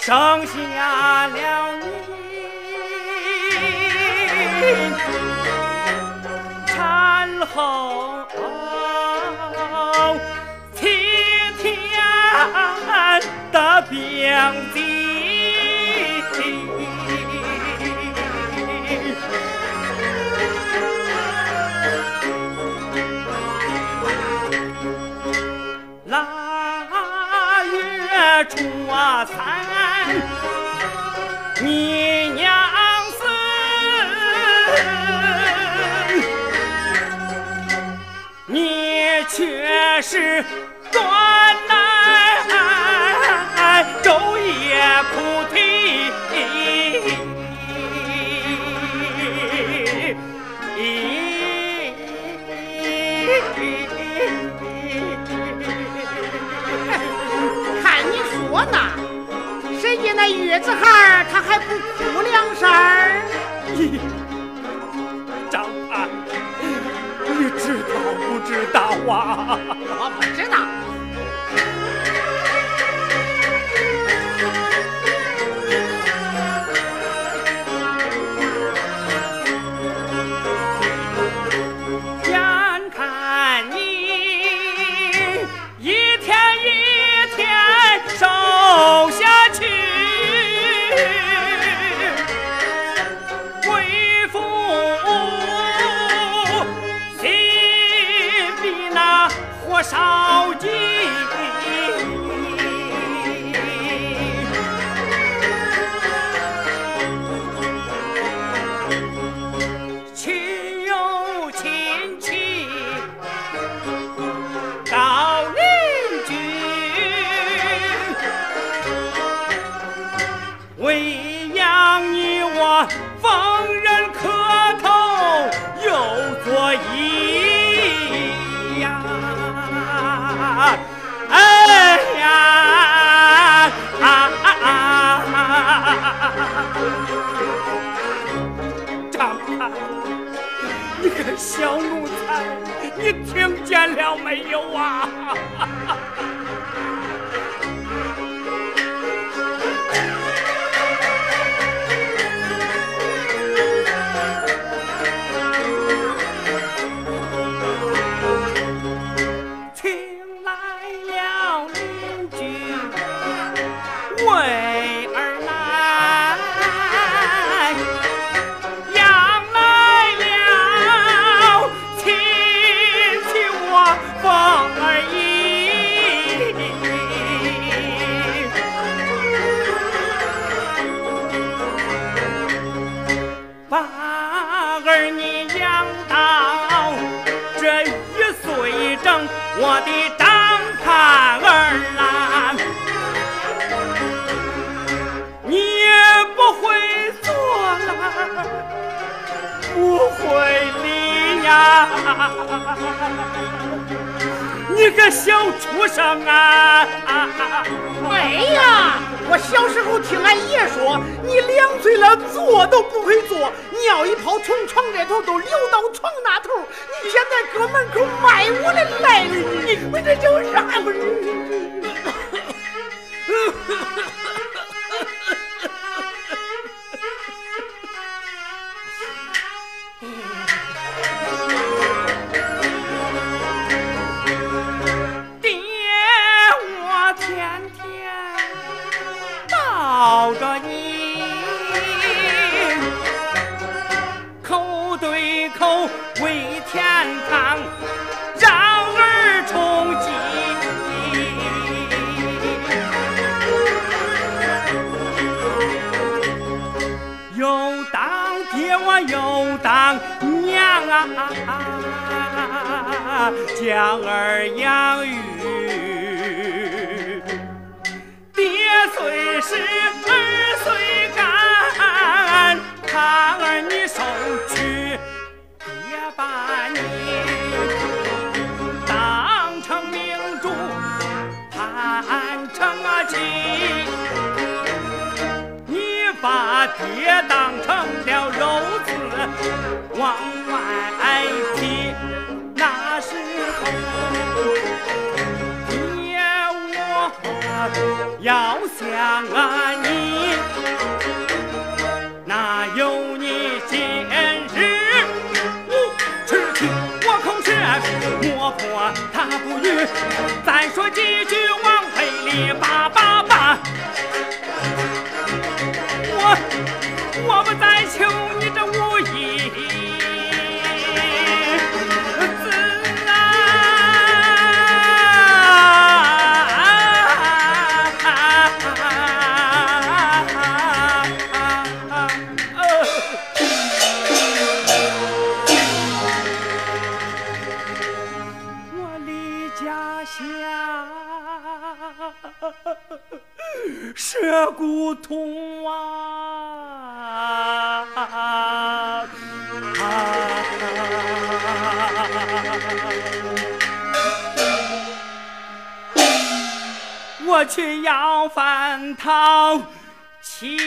生下了你，产后七天的病疾。初三，你娘死，你却是子孩他还不哭两声儿？张盼，你知道不知道啊？我不知道。小奴才，你听见了没有啊？你个小畜生啊！哎呀，我小时候听俺爷说，你两岁了坐都不会坐，尿一泡从床这头都流到床那头。你现在搁门口卖我的赖了，你我这叫啥爹我又当娘啊将儿养育把爹当成了肉刺，往外踢。那时候，爹我。要想啊你，哪有你今日无耻气？我恐是磨破他不语。再说几句王妃里舍古通啊！我去要饭讨妻。